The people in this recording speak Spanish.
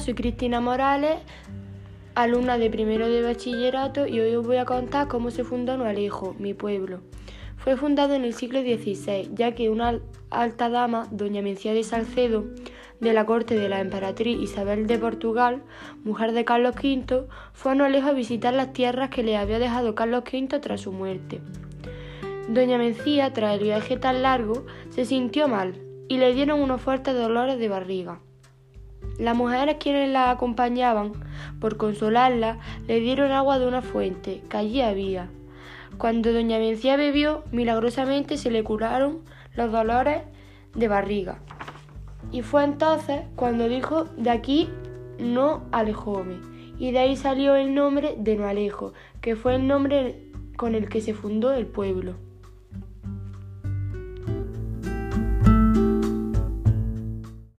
soy Cristina Morales, alumna de primero de bachillerato y hoy os voy a contar cómo se fundó Nualejo, mi pueblo. Fue fundado en el siglo XVI, ya que una alta dama, doña Mencía de Salcedo, de la corte de la emperatriz Isabel de Portugal, mujer de Carlos V, fue a Nualejo a visitar las tierras que le había dejado Carlos V tras su muerte. Doña Mencía, tras el viaje tan largo, se sintió mal y le dieron unos fuertes dolores de barriga. Las mujeres quienes la acompañaban, por consolarla, le dieron agua de una fuente que allí había. Cuando doña Mencía bebió, milagrosamente se le curaron los dolores de barriga. Y fue entonces cuando dijo, de aquí no alejóme. Y de ahí salió el nombre de No Alejo, que fue el nombre con el que se fundó el pueblo.